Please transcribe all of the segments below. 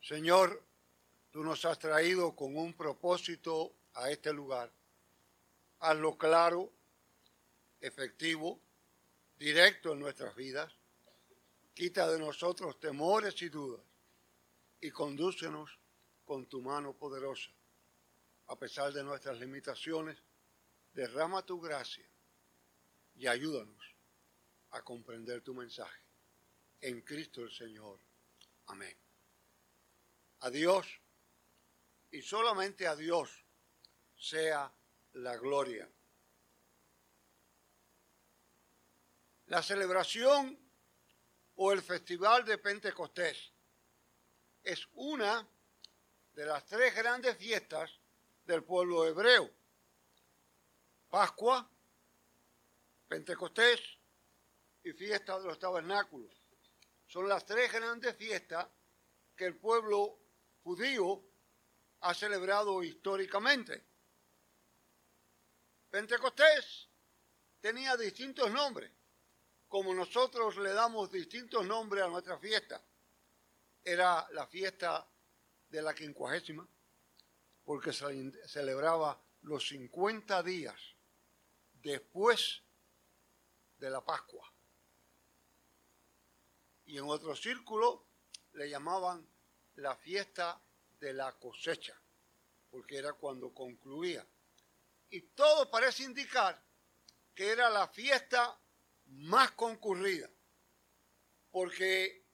Señor, tú nos has traído con un propósito a este lugar. Hazlo claro, efectivo, directo en nuestras vidas. Quita de nosotros temores y dudas y condúcenos con tu mano poderosa. A pesar de nuestras limitaciones, derrama tu gracia y ayúdanos a comprender tu mensaje. En Cristo el Señor. Amén. A Dios y solamente a Dios sea la gloria. La celebración o el festival de Pentecostés es una de las tres grandes fiestas del pueblo hebreo. Pascua, Pentecostés y fiesta de los tabernáculos. Son las tres grandes fiestas que el pueblo judío ha celebrado históricamente. Pentecostés tenía distintos nombres, como nosotros le damos distintos nombres a nuestra fiesta. Era la fiesta de la quincuagésima, porque se celebraba los 50 días después de la Pascua. Y en otro círculo le llamaban la fiesta de la cosecha, porque era cuando concluía. Y todo parece indicar que era la fiesta más concurrida, porque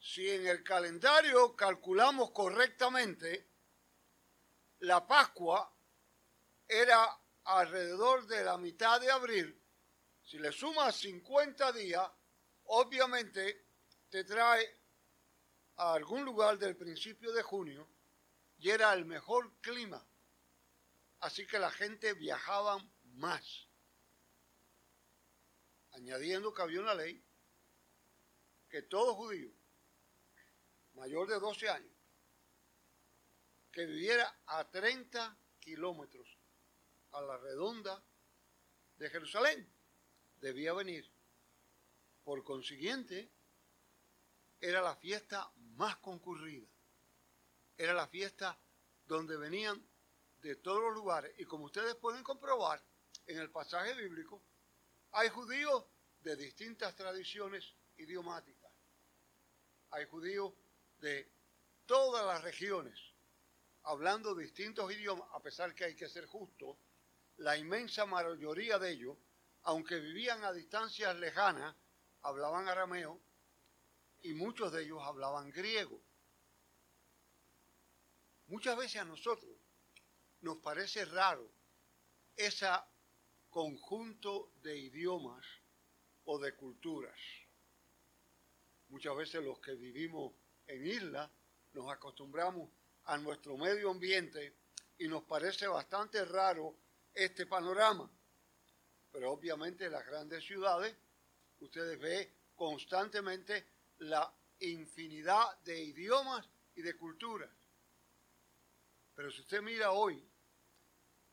si en el calendario calculamos correctamente, la Pascua era alrededor de la mitad de abril. Si le sumas 50 días, obviamente te trae a algún lugar del principio de junio y era el mejor clima. Así que la gente viajaba más. Añadiendo que había una ley que todo judío mayor de 12 años que viviera a 30 kilómetros a la redonda de Jerusalén debía venir. Por consiguiente, era la fiesta más concurrida. Era la fiesta donde venían de todos los lugares. Y como ustedes pueden comprobar en el pasaje bíblico, hay judíos de distintas tradiciones idiomáticas. Hay judíos de todas las regiones, hablando distintos idiomas, a pesar que hay que ser justo, la inmensa mayoría de ellos, aunque vivían a distancias lejanas, hablaban arameo y muchos de ellos hablaban griego. Muchas veces a nosotros nos parece raro ese conjunto de idiomas o de culturas. Muchas veces los que vivimos en isla nos acostumbramos a nuestro medio ambiente y nos parece bastante raro este panorama. Pero obviamente en las grandes ciudades ustedes ven constantemente la infinidad de idiomas y de culturas. Pero si usted mira hoy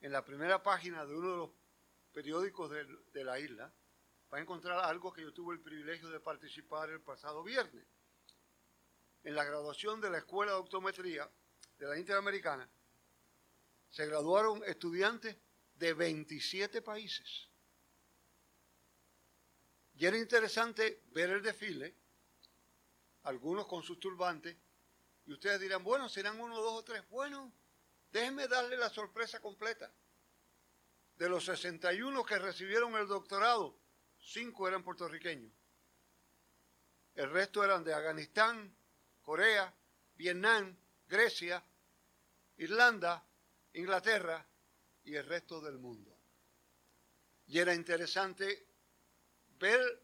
en la primera página de uno de los periódicos de, la isla, va a encontrar algo que yo tuve el privilegio de participar el pasado viernes en la graduación de la Escuela de Optometría de la Interamericana, se graduaron estudiantes de 27 países. Y era interesante ver el desfile, algunos con sus turbantes, y ustedes dirán, bueno, serán uno, dos o tres. Bueno, déjenme darle la sorpresa completa. De los 61 que recibieron el doctorado, cinco eran puertorriqueños. El resto eran de Afganistán, Corea, Vietnam, Grecia, Irlanda, Inglaterra y el resto del mundo. Y era interesante ver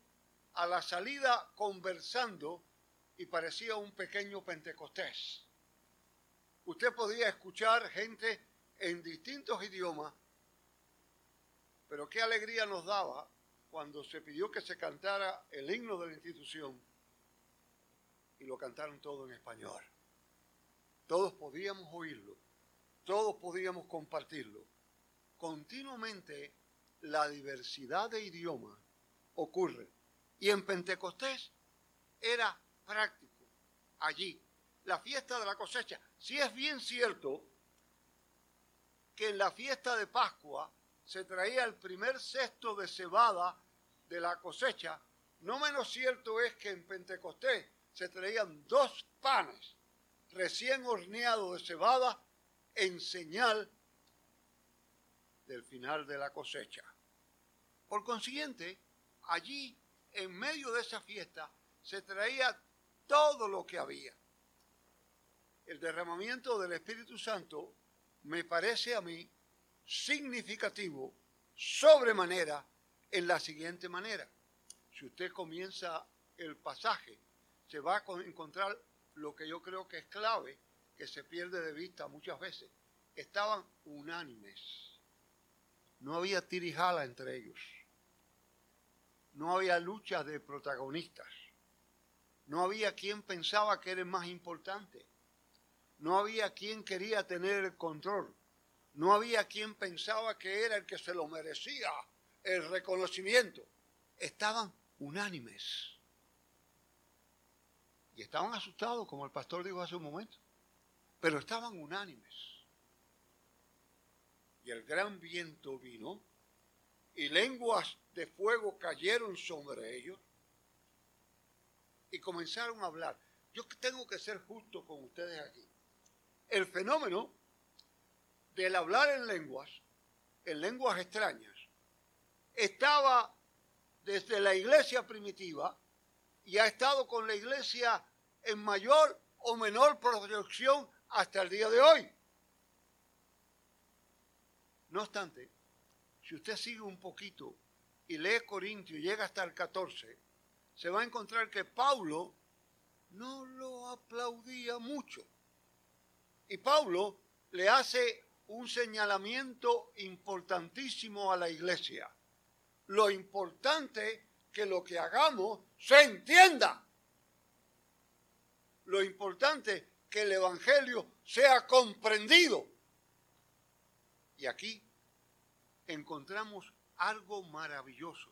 a la salida conversando y parecía un pequeño Pentecostés. Usted podía escuchar gente en distintos idiomas, pero qué alegría nos daba cuando se pidió que se cantara el himno de la institución y lo cantaron todo en español. Todos podíamos oírlo, todos podíamos compartirlo. Continuamente la diversidad de idiomas ocurre. Y en Pentecostés era práctico, allí, la fiesta de la cosecha. Si es bien cierto que en la fiesta de Pascua se traía el primer cesto de cebada de la cosecha, no menos cierto es que en Pentecostés se traían dos panes recién horneados de cebada en señal del final de la cosecha. Por consiguiente, allí, en medio de esa fiesta, se traía todo lo que había. El derramamiento del Espíritu Santo me parece a mí significativo sobremanera en la siguiente manera. Si usted comienza el pasaje, se va a encontrar lo que yo creo que es clave, que se pierde de vista muchas veces. Estaban unánimes. No había tirijala entre ellos. No había lucha de protagonistas. No había quien pensaba que era más importante. No había quien quería tener el control. No había quien pensaba que era el que se lo merecía el reconocimiento. Estaban unánimes. Y estaban asustados, como el pastor dijo hace un momento. Pero estaban unánimes. Y el gran viento vino y lenguas de fuego cayeron sobre ellos y comenzaron a hablar. Yo tengo que ser justo con ustedes aquí. El fenómeno del hablar en lenguas, en lenguas extrañas, estaba desde la iglesia primitiva y ha estado con la iglesia en mayor o menor proyección hasta el día de hoy. No obstante, si usted sigue un poquito y lee Corintio y llega hasta el 14, se va a encontrar que Pablo no lo aplaudía mucho. Y Pablo le hace un señalamiento importantísimo a la iglesia. Lo importante que lo que hagamos se entienda. Lo importante que el Evangelio sea comprendido. Y aquí encontramos algo maravilloso.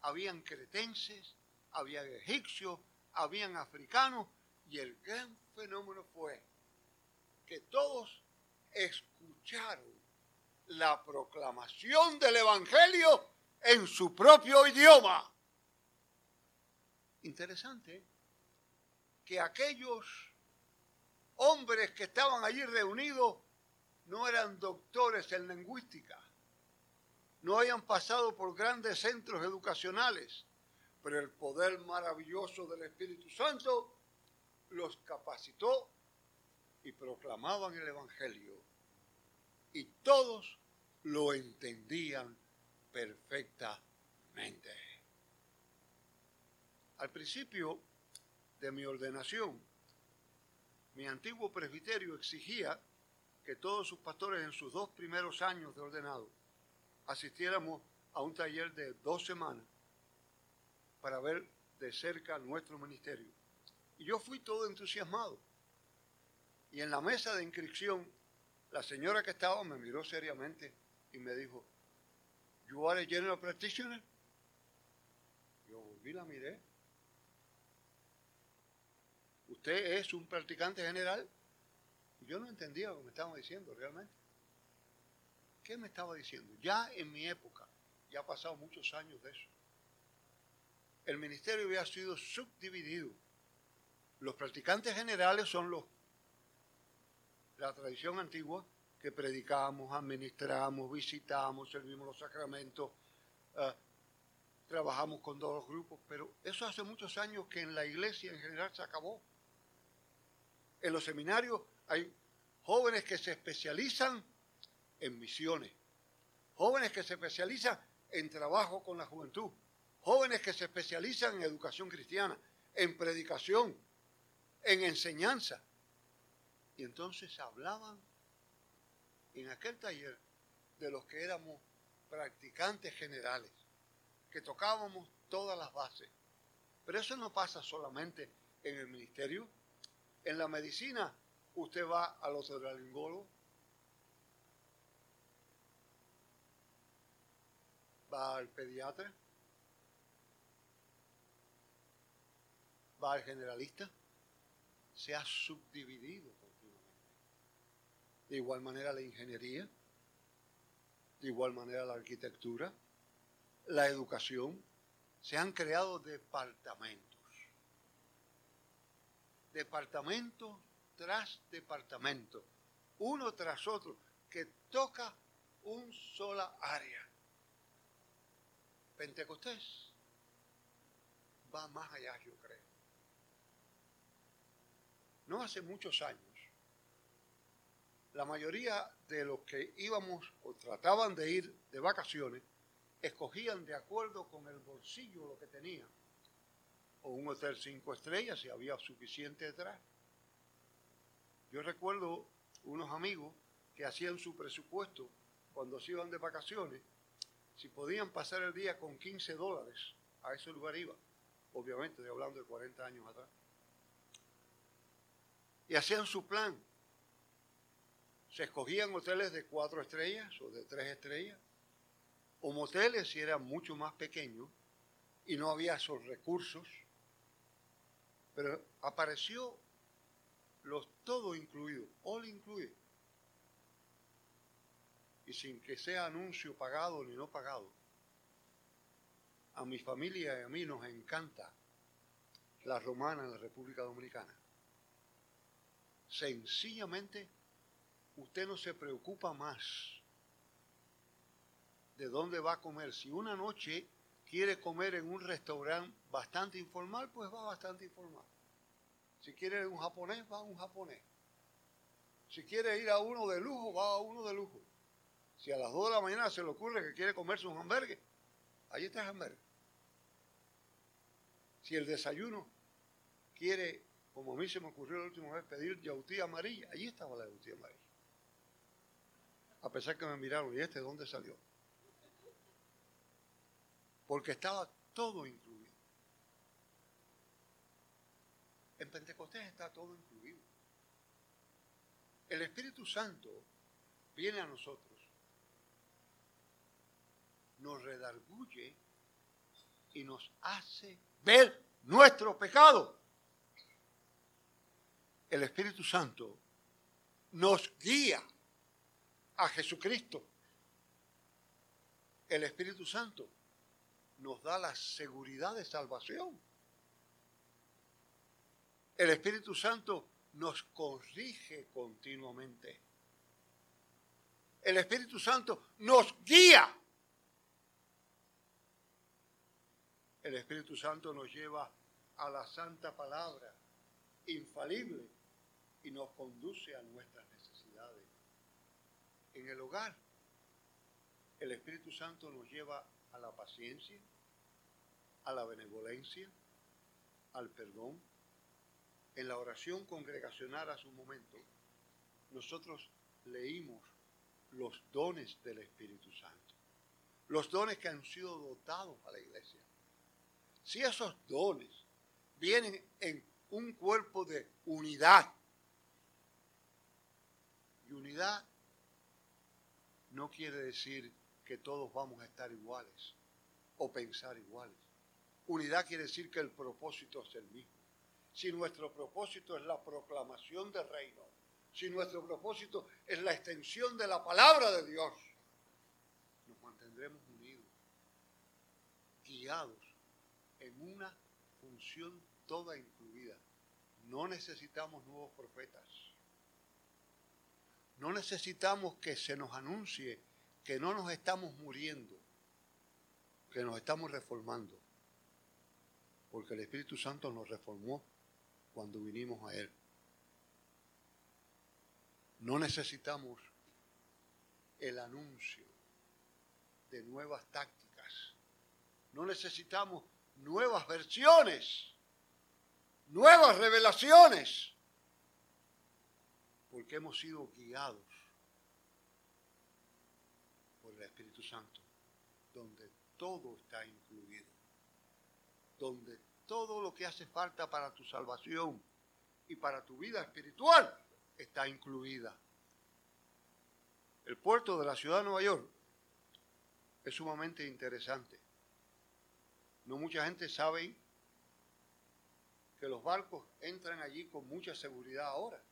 Habían cretenses, había egipcios, habían africanos, y el gran fenómeno fue que todos escucharon la proclamación del Evangelio en su propio idioma. Interesante que aquellos hombres que estaban allí reunidos no eran doctores en lingüística, no habían pasado por grandes centros educacionales, pero el poder maravilloso del Espíritu Santo los capacitó y proclamaban el Evangelio. Y todos lo entendían perfectamente. Al principio de mi ordenación, mi antiguo presbiterio exigía que todos sus pastores en sus dos primeros años de ordenado asistiéramos a un taller de dos semanas para ver de cerca nuestro ministerio. Y yo fui todo entusiasmado. Y en la mesa de inscripción, la señora que estaba me miró seriamente y me dijo, You are a general practitioner? Yo volví la miré. ¿Usted es un practicante general? Yo no entendía lo que me estaban diciendo realmente. ¿Qué me estaba diciendo? Ya en mi época, ya ha pasado muchos años de eso, el ministerio había sido subdividido. Los practicantes generales son los la tradición antigua que predicamos, administramos, visitamos, servimos los sacramentos, eh, trabajamos con todos los grupos, pero eso hace muchos años que en la iglesia en general se acabó. En los seminarios hay jóvenes que se especializan en misiones, jóvenes que se especializan en trabajo con la juventud, jóvenes que se especializan en educación cristiana, en predicación, en enseñanza. Y entonces hablaban en aquel taller de los que éramos practicantes generales, que tocábamos todas las bases. Pero eso no pasa solamente en el ministerio. En la medicina, usted va al otolaringólogo, va al pediatra, va al generalista, se ha subdividido continuamente. De igual manera la ingeniería, de igual manera la arquitectura, la educación, se han creado departamentos. Departamento tras departamento, uno tras otro, que toca un sola área. Pentecostés va más allá, yo creo. No hace muchos años, la mayoría de los que íbamos o trataban de ir de vacaciones, escogían de acuerdo con el bolsillo lo que tenían. O un hotel cinco estrellas si había suficiente detrás. Yo recuerdo unos amigos que hacían su presupuesto cuando se iban de vacaciones, si podían pasar el día con 15 dólares, a ese lugar iba. Obviamente, estoy hablando de 40 años atrás. Y hacían su plan. Se escogían hoteles de cuatro estrellas o de tres estrellas, o moteles si eran mucho más pequeños y no había esos recursos. Pero apareció los todo incluido, all incluido. Y sin que sea anuncio pagado ni no pagado. A mi familia y a mí nos encanta la romana en la República Dominicana. Sencillamente, usted no se preocupa más de dónde va a comer. Si una noche quiere comer en un restaurante bastante informal, pues va bastante informal. Si quiere un japonés, va a un japonés. Si quiere ir a uno de lujo, va a uno de lujo. Si a las 2 de la mañana se le ocurre que quiere comerse un hamburgues, ahí está el hamburgues. Si el desayuno quiere, como a mí se me ocurrió la última vez, pedir yautía amarilla, allí estaba la yautía amarilla. A pesar que me miraron, ¿y este dónde salió? Porque estaba todo incluido. En Pentecostés está todo incluido. El Espíritu Santo viene a nosotros, nos redarguye y nos hace ver nuestro pecado. El Espíritu Santo nos guía a Jesucristo. El Espíritu Santo nos da la seguridad de salvación. El Espíritu Santo nos corrige continuamente. El Espíritu Santo nos guía. El Espíritu Santo nos lleva a la santa palabra infalible y nos conduce a nuestras necesidades. En el hogar, el Espíritu Santo nos lleva a la paciencia, a la benevolencia, al perdón, en la oración congregacional a su momento, nosotros leímos los dones del Espíritu Santo, los dones que han sido dotados a la iglesia. Si esos dones vienen en un cuerpo de unidad, y unidad no quiere decir que todos vamos a estar iguales o pensar iguales. Unidad quiere decir que el propósito es el mismo si nuestro propósito es la proclamación del reino, si nuestro propósito es la extensión de la palabra de Dios, nos mantendremos unidos, guiados en una función toda incluida. No necesitamos nuevos profetas. No necesitamos que se nos anuncie que no nos estamos muriendo, que nos estamos reformando, porque el Espíritu Santo nos reformó cuando vinimos a Él. No necesitamos el anuncio de nuevas tácticas. No necesitamos nuevas versiones, nuevas revelaciones, porque hemos sido guiados por el Espíritu Santo, donde todo está incluido, donde todo lo que hace falta para tu salvación y para tu vida espiritual está incluida. El puerto de la ciudad de Nueva York es sumamente interesante. No mucha gente sabe que los barcos entran allí con mucha seguridad ahora.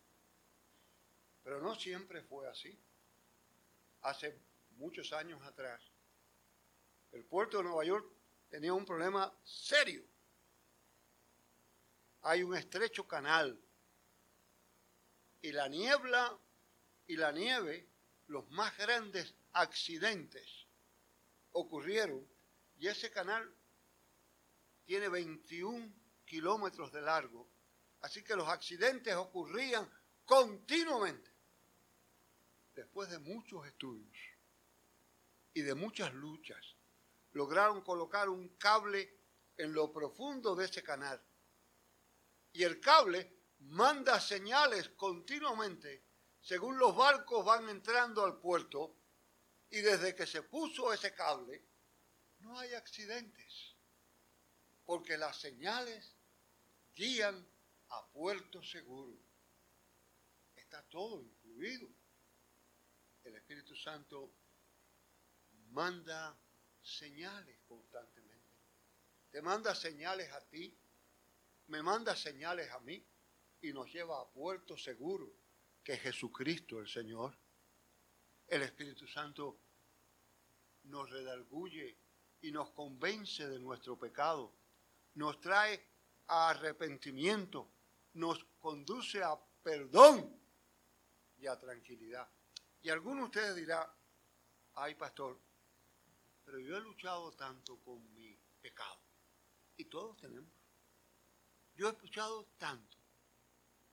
Pero no siempre fue así. Hace muchos años atrás, el puerto de Nueva York tenía un problema serio. Hay un estrecho canal y la niebla y la nieve, los más grandes accidentes ocurrieron y ese canal tiene 21 kilómetros de largo, así que los accidentes ocurrían continuamente. Después de muchos estudios y de muchas luchas, lograron colocar un cable en lo profundo de ese canal. Y el cable manda señales continuamente según los barcos van entrando al puerto y desde que se puso ese cable no hay accidentes porque las señales guían a puerto seguro. Está todo incluido. Espíritu Santo manda señales constantemente. Te manda señales a ti, me manda señales a mí y nos lleva a puerto seguro, que es Jesucristo el Señor. El Espíritu Santo nos redarguye y nos convence de nuestro pecado, nos trae a arrepentimiento, nos conduce a perdón y a tranquilidad. Y alguno de ustedes dirá, ay pastor, pero yo he luchado tanto con mi pecado. Y todos tenemos. Yo he luchado tanto.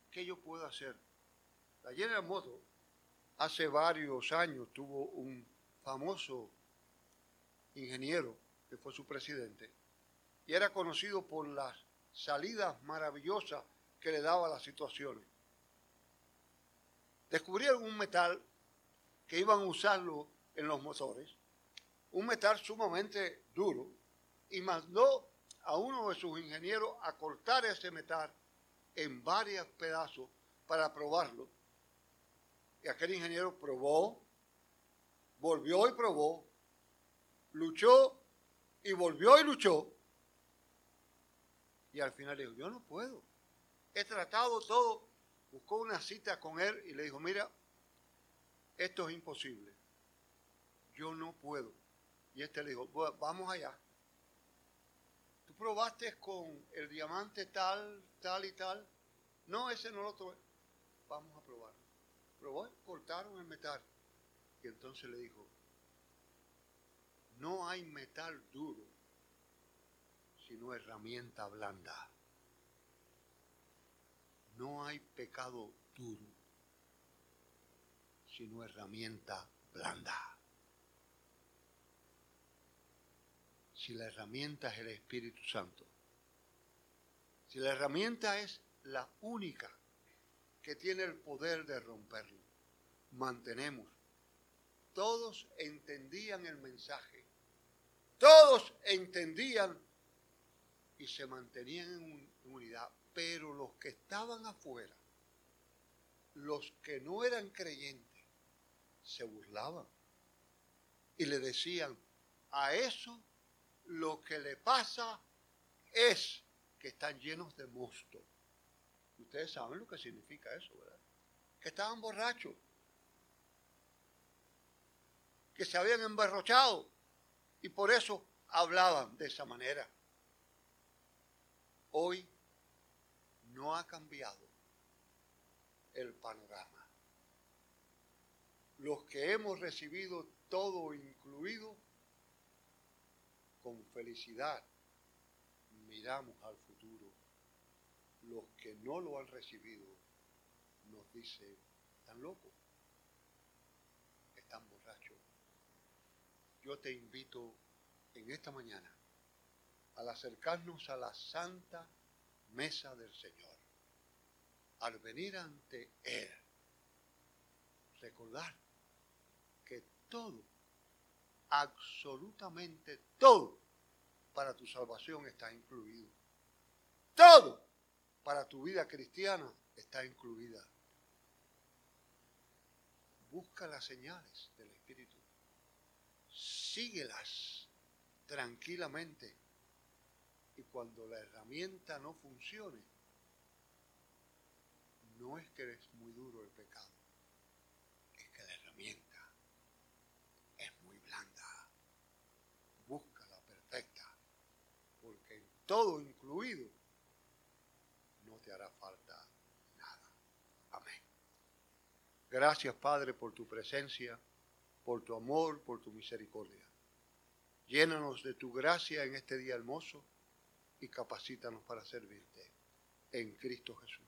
¿Qué yo puedo hacer? La General Motors hace varios años tuvo un famoso ingeniero que fue su presidente y era conocido por las salidas maravillosas que le daba a las situaciones. Descubrieron un metal que iban a usarlo en los motores un metal sumamente duro y mandó a uno de sus ingenieros a cortar ese metal en varios pedazos para probarlo. Y aquel ingeniero probó, volvió y probó, luchó y volvió y luchó. Y al final dijo, yo no puedo. He tratado todo. Buscó una cita con él y le dijo, mira, esto es imposible. Yo no puedo. Y este le dijo, vamos allá. ¿Tú probaste con el diamante tal, tal y tal? No, ese no lo tuve. Vamos a probar. Probó, cortaron el metal. Y entonces le dijo, no hay metal duro, sino herramienta blanda. No hay pecado duro, sino herramienta blanda. si la herramienta es el Espíritu Santo. Si la herramienta es la única que tiene el poder de romperlo, mantenemos. Todos entendían el mensaje, todos entendían y se mantenían en unidad, pero los que estaban afuera, los que no eran creyentes, se burlaban y le decían, a eso lo que le pasa es que están llenos de mosto. Ustedes saben lo que significa eso, ¿verdad? Que estaban borrachos, que se habían embarrochado y por eso hablaban de esa manera. Hoy no ha cambiado el panorama. Los que hemos recibido todo incluido, con felicidad miramos al futuro. Los que no lo han recibido nos dicen, están locos, están borrachos. Yo te invito en esta mañana al acercarnos a la santa mesa del Señor, al venir ante Él, recordar todo absolutamente todo para tu salvación está incluido. Todo para tu vida cristiana está incluida. Busca las señales del Espíritu. Síguelas tranquilamente. Y cuando la herramienta no funcione, no es que es muy duro el pecado, es que la herramienta es muy blanda. Busca la perfecta, porque en todo incluido no te hará falta nada. Amén. Gracias Padre por tu presencia, por tu amor, por tu misericordia. Llénanos de tu gracia en este día hermoso y capacítanos para servirte en Cristo Jesús.